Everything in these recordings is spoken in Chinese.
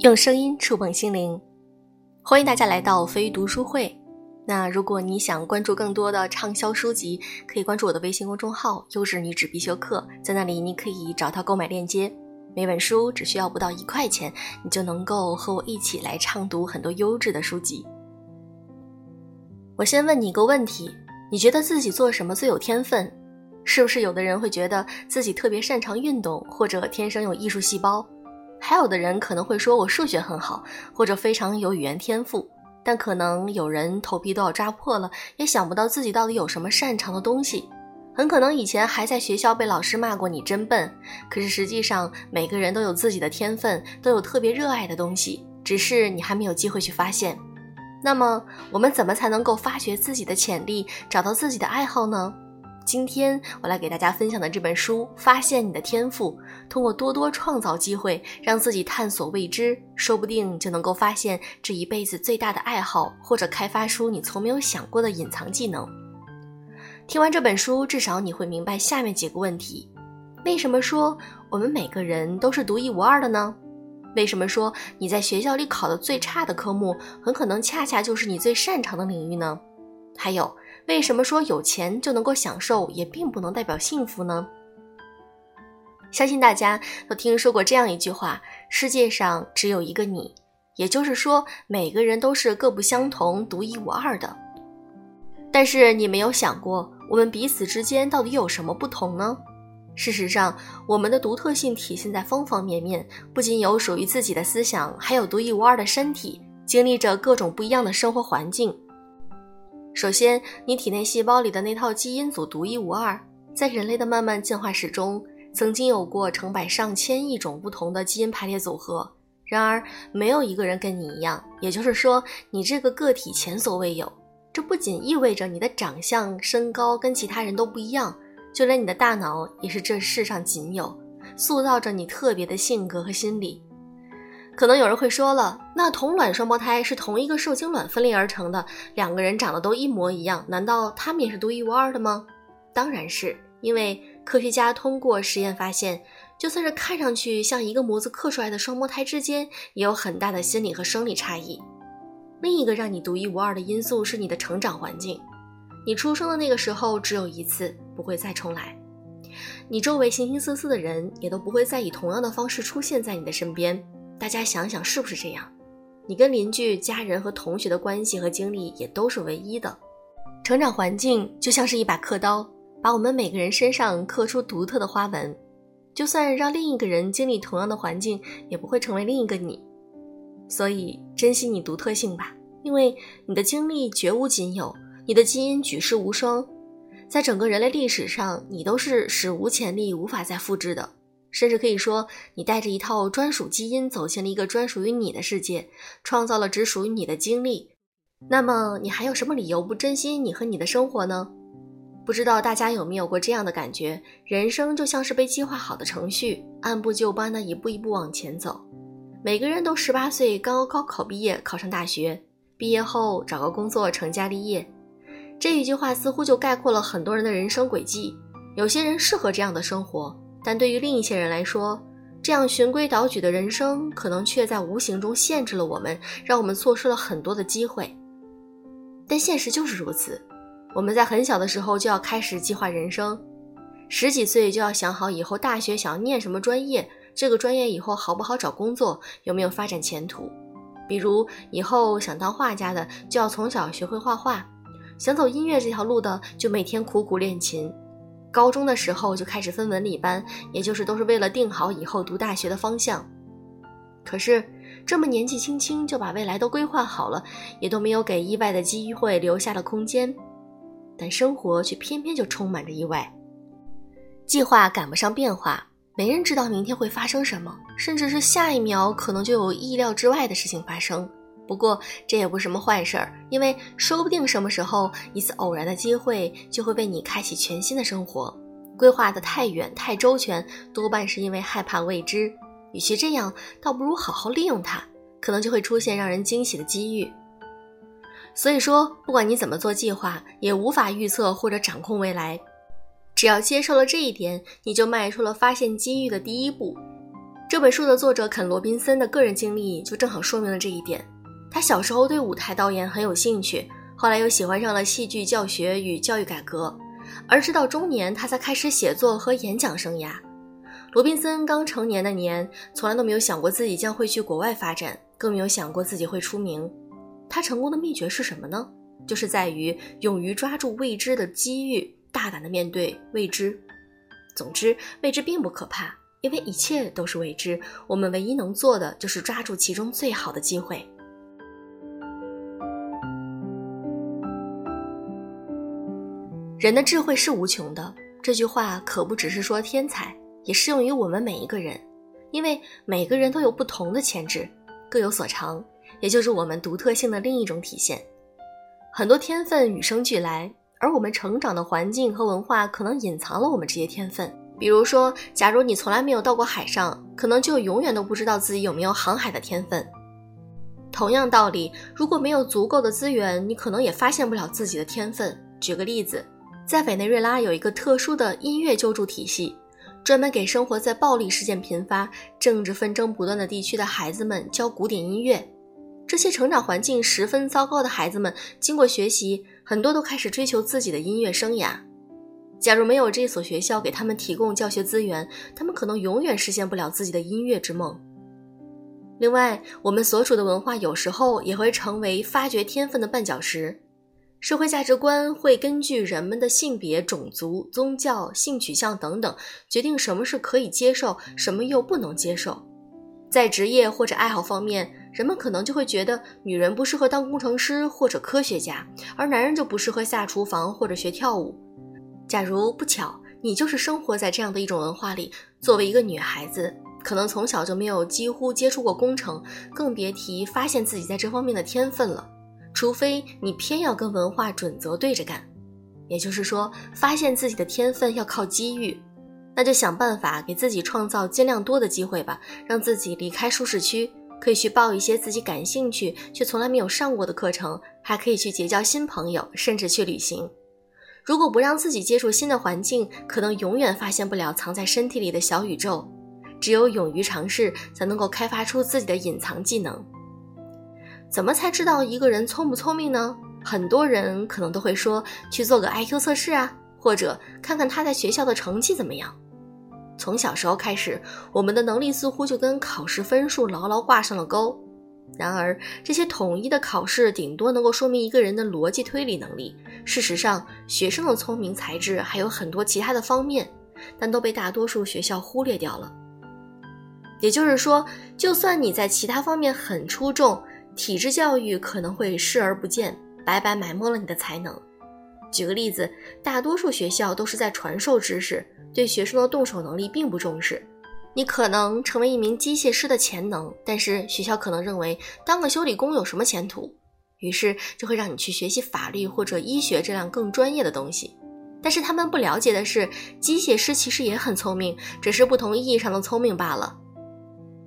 用声音触碰心灵，欢迎大家来到飞鱼读书会。那如果你想关注更多的畅销书籍，可以关注我的微信公众号“优质女子必修课”，在那里你可以找到购买链接。每本书只需要不到一块钱，你就能够和我一起来畅读很多优质的书籍。我先问你一个问题：你觉得自己做什么最有天分？是不是有的人会觉得自己特别擅长运动，或者天生有艺术细胞？还有的人可能会说我数学很好，或者非常有语言天赋，但可能有人头皮都要抓破了，也想不到自己到底有什么擅长的东西。很可能以前还在学校被老师骂过你真笨，可是实际上每个人都有自己的天分，都有特别热爱的东西，只是你还没有机会去发现。那么我们怎么才能够发掘自己的潜力，找到自己的爱好呢？今天我来给大家分享的这本书《发现你的天赋》，通过多多创造机会，让自己探索未知，说不定就能够发现这一辈子最大的爱好，或者开发出你从没有想过的隐藏技能。听完这本书，至少你会明白下面几个问题：为什么说我们每个人都是独一无二的呢？为什么说你在学校里考的最差的科目，很可能恰恰就是你最擅长的领域呢？还有？为什么说有钱就能够享受，也并不能代表幸福呢？相信大家都听说过这样一句话：世界上只有一个你，也就是说，每个人都是各不相同、独一无二的。但是你没有想过，我们彼此之间到底有什么不同呢？事实上，我们的独特性体现在方方面面，不仅有属于自己的思想，还有独一无二的身体，经历着各种不一样的生活环境。首先，你体内细胞里的那套基因组独一无二。在人类的漫漫进化史中，曾经有过成百上千亿种不同的基因排列组合。然而，没有一个人跟你一样，也就是说，你这个个体前所未有。这不仅意味着你的长相、身高跟其他人都不一样，就连你的大脑也是这世上仅有，塑造着你特别的性格和心理。可能有人会说了，那同卵双胞胎是同一个受精卵分裂而成的，两个人长得都一模一样，难道他们也是独一无二的吗？当然是，因为科学家通过实验发现，就算是看上去像一个模子刻出来的双胞胎之间，也有很大的心理和生理差异。另一个让你独一无二的因素是你的成长环境，你出生的那个时候只有一次，不会再重来，你周围形形色色的人也都不会再以同样的方式出现在你的身边。大家想想，是不是这样？你跟邻居、家人和同学的关系和经历也都是唯一的。成长环境就像是一把刻刀，把我们每个人身上刻出独特的花纹。就算让另一个人经历同样的环境，也不会成为另一个你。所以，珍惜你独特性吧，因为你的经历绝无仅有，你的基因举世无双，在整个人类历史上，你都是史无前例、无法再复制的。甚至可以说，你带着一套专属基因走进了一个专属于你的世界，创造了只属于你的经历。那么，你还有什么理由不珍惜你和你的生活呢？不知道大家有没有过这样的感觉：人生就像是被计划好的程序，按部就班的一步一步往前走。每个人都十八岁刚刚高考毕业，考上大学，毕业后找个工作，成家立业。这一句话似乎就概括了很多人的人生轨迹。有些人适合这样的生活。但对于另一些人来说，这样循规蹈矩的人生，可能却在无形中限制了我们，让我们错失了很多的机会。但现实就是如此，我们在很小的时候就要开始计划人生，十几岁就要想好以后大学想要念什么专业，这个专业以后好不好找工作，有没有发展前途。比如以后想当画家的，就要从小学会画画；想走音乐这条路的，就每天苦苦练琴。高中的时候就开始分文理班，也就是都是为了定好以后读大学的方向。可是这么年纪轻轻就把未来都规划好了，也都没有给意外的机会留下了空间。但生活却偏偏就充满着意外，计划赶不上变化，没人知道明天会发生什么，甚至是下一秒可能就有意料之外的事情发生。不过这也不是什么坏事儿，因为说不定什么时候一次偶然的机会就会为你开启全新的生活。规划的太远太周全，多半是因为害怕未知。与其这样，倒不如好好利用它，可能就会出现让人惊喜的机遇。所以说，不管你怎么做计划，也无法预测或者掌控未来。只要接受了这一点，你就迈出了发现机遇的第一步。这本书的作者肯·罗宾森的个人经历就正好说明了这一点。他小时候对舞台导演很有兴趣，后来又喜欢上了戏剧教学与教育改革，而直到中年，他才开始写作和演讲生涯。罗宾森刚成年的年，从来都没有想过自己将会去国外发展，更没有想过自己会出名。他成功的秘诀是什么呢？就是在于勇于抓住未知的机遇，大胆的面对未知。总之，未知并不可怕。因为一切都是未知，我们唯一能做的就是抓住其中最好的机会。人的智慧是无穷的，这句话可不只是说天才，也适用于我们每一个人。因为每个人都有不同的潜质，各有所长，也就是我们独特性的另一种体现。很多天分与生俱来，而我们成长的环境和文化可能隐藏了我们这些天分。比如说，假如你从来没有到过海上，可能就永远都不知道自己有没有航海的天分。同样道理，如果没有足够的资源，你可能也发现不了自己的天分。举个例子，在委内瑞拉有一个特殊的音乐救助体系，专门给生活在暴力事件频发、政治纷争不断的地区的孩子们教古典音乐。这些成长环境十分糟糕的孩子们，经过学习，很多都开始追求自己的音乐生涯。假如没有这所学校给他们提供教学资源，他们可能永远实现不了自己的音乐之梦。另外，我们所处的文化有时候也会成为发掘天分的绊脚石。社会价值观会根据人们的性别、种族、宗教、性取向等等，决定什么是可以接受，什么又不能接受。在职业或者爱好方面，人们可能就会觉得女人不适合当工程师或者科学家，而男人就不适合下厨房或者学跳舞。假如不巧，你就是生活在这样的一种文化里，作为一个女孩子，可能从小就没有几乎接触过工程，更别提发现自己在这方面的天分了。除非你偏要跟文化准则对着干，也就是说，发现自己的天分要靠机遇，那就想办法给自己创造尽量多的机会吧，让自己离开舒适区，可以去报一些自己感兴趣却从来没有上过的课程，还可以去结交新朋友，甚至去旅行。如果不让自己接触新的环境，可能永远发现不了藏在身体里的小宇宙。只有勇于尝试，才能够开发出自己的隐藏技能。怎么才知道一个人聪不聪明呢？很多人可能都会说去做个 IQ 测试啊，或者看看他在学校的成绩怎么样。从小时候开始，我们的能力似乎就跟考试分数牢牢挂上了钩。然而，这些统一的考试顶多能够说明一个人的逻辑推理能力。事实上，学生的聪明才智还有很多其他的方面，但都被大多数学校忽略掉了。也就是说，就算你在其他方面很出众，体制教育可能会视而不见，白白埋没了你的才能。举个例子，大多数学校都是在传授知识，对学生的动手能力并不重视。你可能成为一名机械师的潜能，但是学校可能认为当个修理工有什么前途，于是就会让你去学习法律或者医学这样更专业的东西。但是他们不了解的是，机械师其实也很聪明，只是不同意义上的聪明罢了。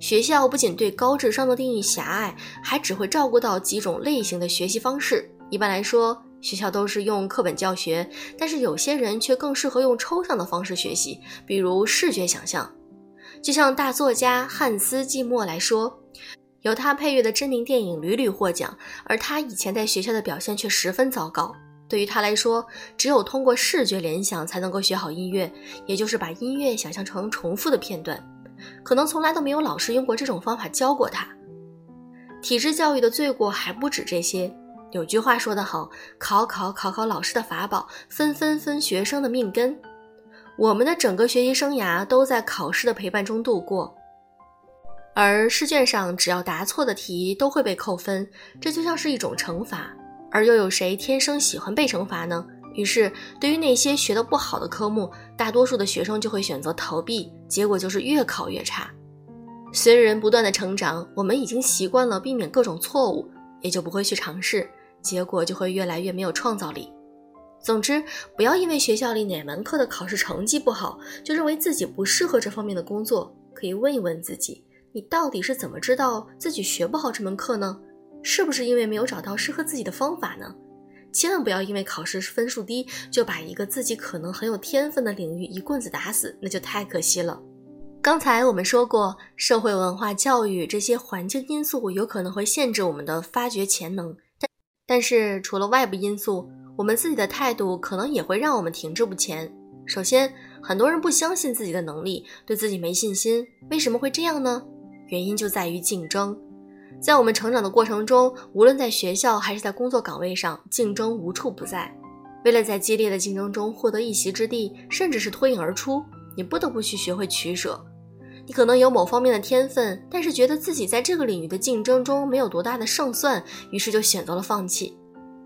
学校不仅对高智商的定义狭隘，还只会照顾到几种类型的学习方式。一般来说，学校都是用课本教学，但是有些人却更适合用抽象的方式学习，比如视觉想象。就像大作家汉斯·季默来说，由他配乐的知名电影屡屡获奖，而他以前在学校的表现却十分糟糕。对于他来说，只有通过视觉联想才能够学好音乐，也就是把音乐想象成重复的片段。可能从来都没有老师用过这种方法教过他。体制教育的罪过还不止这些。有句话说得好：“考考考考老师的法宝，分分分学生的命根。”我们的整个学习生涯都在考试的陪伴中度过，而试卷上只要答错的题都会被扣分，这就像是一种惩罚。而又有谁天生喜欢被惩罚呢？于是，对于那些学得不好的科目，大多数的学生就会选择逃避，结果就是越考越差。随着人不断的成长，我们已经习惯了避免各种错误，也就不会去尝试，结果就会越来越没有创造力。总之，不要因为学校里哪门课的考试成绩不好，就认为自己不适合这方面的工作。可以问一问自己，你到底是怎么知道自己学不好这门课呢？是不是因为没有找到适合自己的方法呢？千万不要因为考试分数低，就把一个自己可能很有天分的领域一棍子打死，那就太可惜了。刚才我们说过，社会文化、教育这些环境因素有可能会限制我们的发掘潜能，但但是除了外部因素，我们自己的态度可能也会让我们停滞不前。首先，很多人不相信自己的能力，对自己没信心。为什么会这样呢？原因就在于竞争。在我们成长的过程中，无论在学校还是在工作岗位上，竞争无处不在。为了在激烈的竞争中获得一席之地，甚至是脱颖而出，你不得不去学会取舍。你可能有某方面的天分，但是觉得自己在这个领域的竞争中没有多大的胜算，于是就选择了放弃。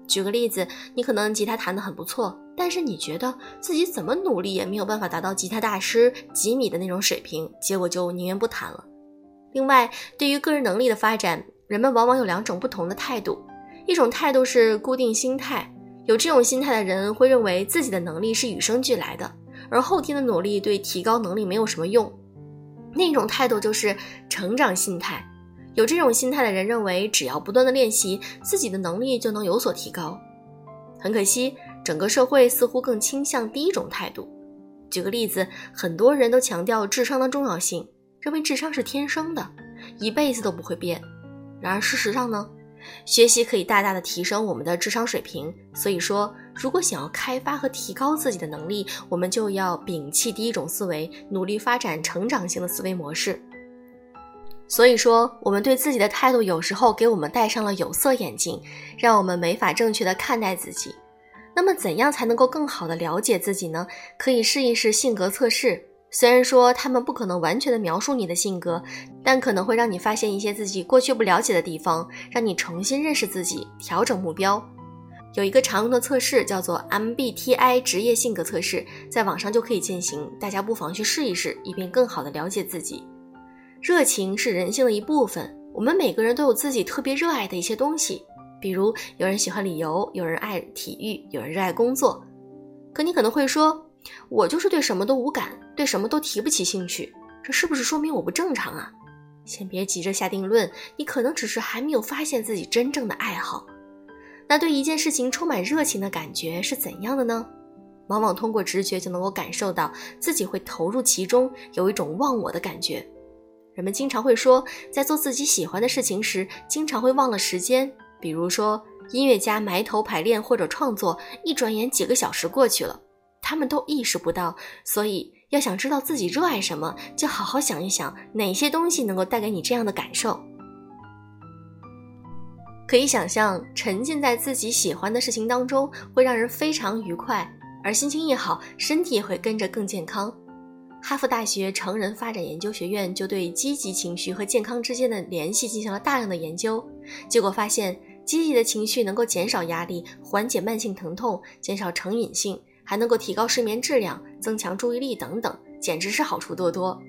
举个例子，你可能吉他弹得很不错，但是你觉得自己怎么努力也没有办法达到吉他大师吉米的那种水平，结果就宁愿不弹了。另外，对于个人能力的发展，人们往往有两种不同的态度，一种态度是固定心态，有这种心态的人会认为自己的能力是与生俱来的，而后天的努力对提高能力没有什么用。另一种态度就是成长心态，有这种心态的人认为，只要不断的练习，自己的能力就能有所提高。很可惜，整个社会似乎更倾向第一种态度。举个例子，很多人都强调智商的重要性，认为智商是天生的，一辈子都不会变。然而事实上呢？学习可以大大的提升我们的智商水平，所以说，如果想要开发和提高自己的能力，我们就要摒弃第一种思维，努力发展成长性的思维模式。所以说，我们对自己的态度有时候给我们戴上了有色眼镜，让我们没法正确的看待自己。那么，怎样才能够更好的了解自己呢？可以试一试性格测试。虽然说他们不可能完全的描述你的性格，但可能会让你发现一些自己过去不了解的地方，让你重新认识自己，调整目标。有一个常用的测试叫做 MBTI 职业性格测试，在网上就可以进行，大家不妨去试一试，以便更好的了解自己。热情是人性的一部分，我们每个人都有自己特别热爱的一些东西，比如有人喜欢旅游，有人爱体育，有人热爱工作。可你可能会说。我就是对什么都无感，对什么都提不起兴趣，这是不是说明我不正常啊？先别急着下定论，你可能只是还没有发现自己真正的爱好。那对一件事情充满热情的感觉是怎样的呢？往往通过直觉就能够感受到自己会投入其中，有一种忘我的感觉。人们经常会说，在做自己喜欢的事情时，经常会忘了时间。比如说，音乐家埋头排练或者创作，一转眼几个小时过去了。他们都意识不到，所以要想知道自己热爱什么，就好好想一想哪些东西能够带给你这样的感受。可以想象，沉浸在自己喜欢的事情当中，会让人非常愉快，而心情一好，身体也会跟着更健康。哈佛大学成人发展研究学院就对积极情绪和健康之间的联系进行了大量的研究，结果发现，积极的情绪能够减少压力，缓解慢性疼痛，减少成瘾性。还能够提高睡眠质量、增强注意力等等，简直是好处多多。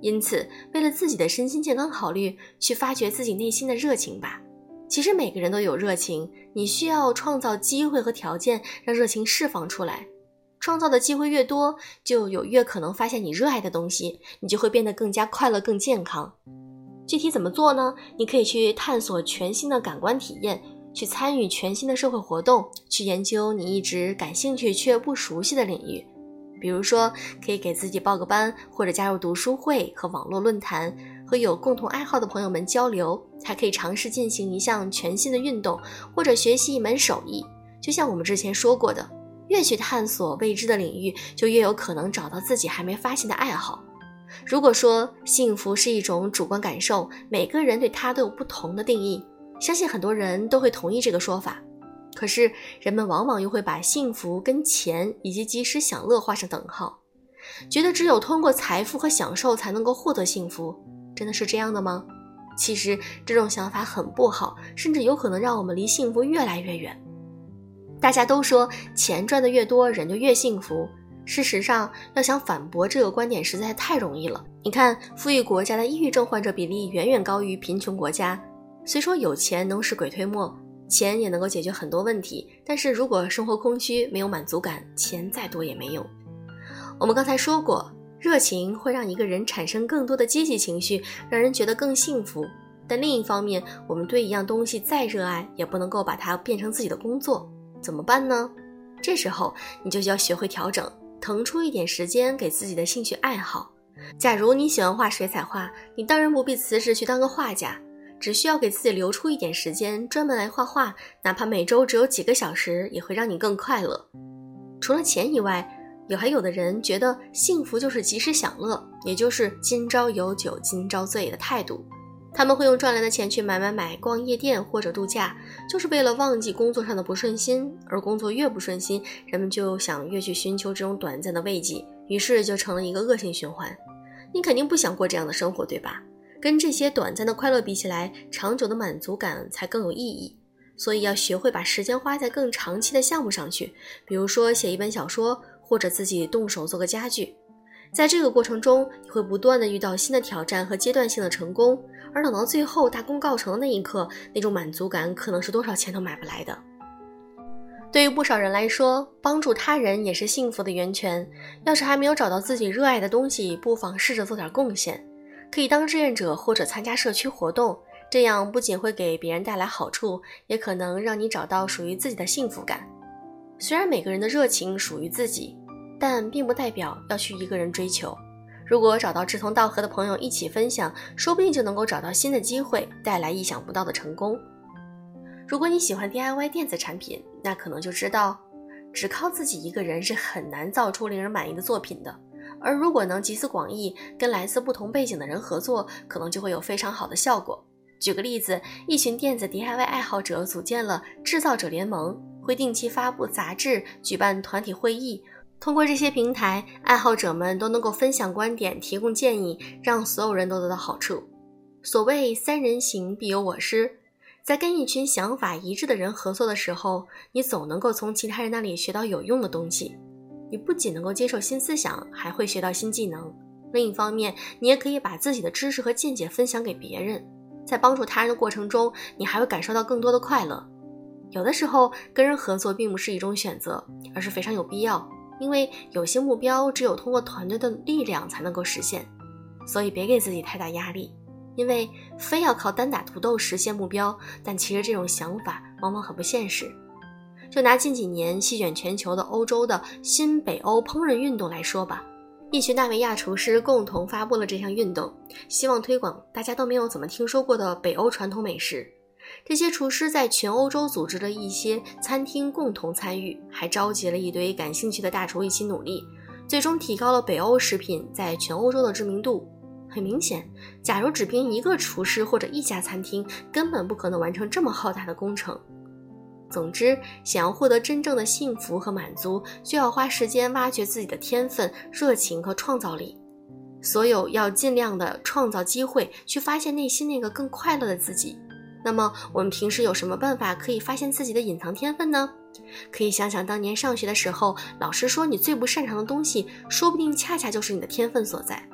因此，为了自己的身心健康考虑，去发掘自己内心的热情吧。其实每个人都有热情，你需要创造机会和条件，让热情释放出来。创造的机会越多，就有越可能发现你热爱的东西，你就会变得更加快乐、更健康。具体怎么做呢？你可以去探索全新的感官体验。去参与全新的社会活动，去研究你一直感兴趣却不熟悉的领域，比如说可以给自己报个班，或者加入读书会和网络论坛，和有共同爱好的朋友们交流，还可以尝试进行一项全新的运动，或者学习一门手艺。就像我们之前说过的，越去探索未知的领域，就越有可能找到自己还没发现的爱好。如果说幸福是一种主观感受，每个人对它都有不同的定义。相信很多人都会同意这个说法，可是人们往往又会把幸福跟钱以及及时享乐画上等号，觉得只有通过财富和享受才能够获得幸福。真的是这样的吗？其实这种想法很不好，甚至有可能让我们离幸福越来越远。大家都说钱赚的越多，人就越幸福。事实上，要想反驳这个观点实在太容易了。你看，富裕国家的抑郁症患者比例远远高于贫穷国家。虽说有钱能使鬼推磨，钱也能够解决很多问题，但是如果生活空虚、没有满足感，钱再多也没用。我们刚才说过，热情会让一个人产生更多的积极情绪，让人觉得更幸福。但另一方面，我们对一样东西再热爱，也不能够把它变成自己的工作，怎么办呢？这时候你就要学会调整，腾出一点时间给自己的兴趣爱好。假如你喜欢画水彩画，你当然不必辞职去当个画家，只需要给自己留出一点时间专门来画画，哪怕每周只有几个小时，也会让你更快乐。除了钱以外，有还有的人觉得幸福就是及时享乐，也就是今朝有酒今朝醉的态度。他们会用赚来的钱去买买买、逛夜店或者度假，就是为了忘记工作上的不顺心。而工作越不顺心，人们就想越去寻求这种短暂的慰藉，于是就成了一个恶性循环。你肯定不想过这样的生活，对吧？跟这些短暂的快乐比起来，长久的满足感才更有意义。所以要学会把时间花在更长期的项目上去，比如说写一本小说，或者自己动手做个家具。在这个过程中，你会不断的遇到新的挑战和阶段性的成功。而等到最后大功告成的那一刻，那种满足感可能是多少钱都买不来的。对于不少人来说，帮助他人也是幸福的源泉。要是还没有找到自己热爱的东西，不妨试着做点贡献，可以当志愿者或者参加社区活动。这样不仅会给别人带来好处，也可能让你找到属于自己的幸福感。虽然每个人的热情属于自己，但并不代表要去一个人追求。如果找到志同道合的朋友一起分享，说不定就能够找到新的机会，带来意想不到的成功。如果你喜欢 DIY 电子产品，那可能就知道，只靠自己一个人是很难造出令人满意的作品的。而如果能集思广益，跟来自不同背景的人合作，可能就会有非常好的效果。举个例子，一群电子 DIY 爱好者组建了制造者联盟，会定期发布杂志，举办团体会议。通过这些平台，爱好者们都能够分享观点、提供建议，让所有人都得到好处。所谓“三人行，必有我师”，在跟一群想法一致的人合作的时候，你总能够从其他人那里学到有用的东西。你不仅能够接受新思想，还会学到新技能。另一方面，你也可以把自己的知识和见解分享给别人。在帮助他人的过程中，你还会感受到更多的快乐。有的时候，跟人合作并不是一种选择，而是非常有必要。因为有些目标只有通过团队的力量才能够实现，所以别给自己太大压力。因为非要靠单打独斗实现目标，但其实这种想法往往很不现实。就拿近几年席卷全球的欧洲的新北欧烹饪运动来说吧，一群纳维亚厨师共同发布了这项运动，希望推广大家都没有怎么听说过的北欧传统美食。这些厨师在全欧洲组织了一些餐厅共同参与，还召集了一堆感兴趣的大厨一起努力，最终提高了北欧食品在全欧洲的知名度。很明显，假如只凭一个厨师或者一家餐厅，根本不可能完成这么浩大的工程。总之，想要获得真正的幸福和满足，就要花时间挖掘自己的天分、热情和创造力。所有要尽量的创造机会，去发现内心那个更快乐的自己。那么我们平时有什么办法可以发现自己的隐藏天分呢？可以想想当年上学的时候，老师说你最不擅长的东西，说不定恰恰就是你的天分所在。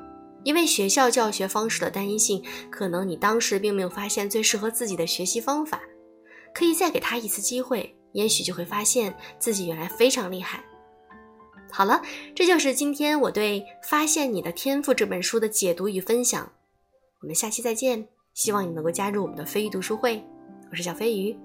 因为学校教学方式的单一性，可能你当时并没有发现最适合自己的学习方法。可以再给他一次机会，也许就会发现自己原来非常厉害。好了，这就是今天我对《发现你的天赋》这本书的解读与分享。我们下期再见。希望你能够加入我们的飞鱼读书会，我是小飞鱼。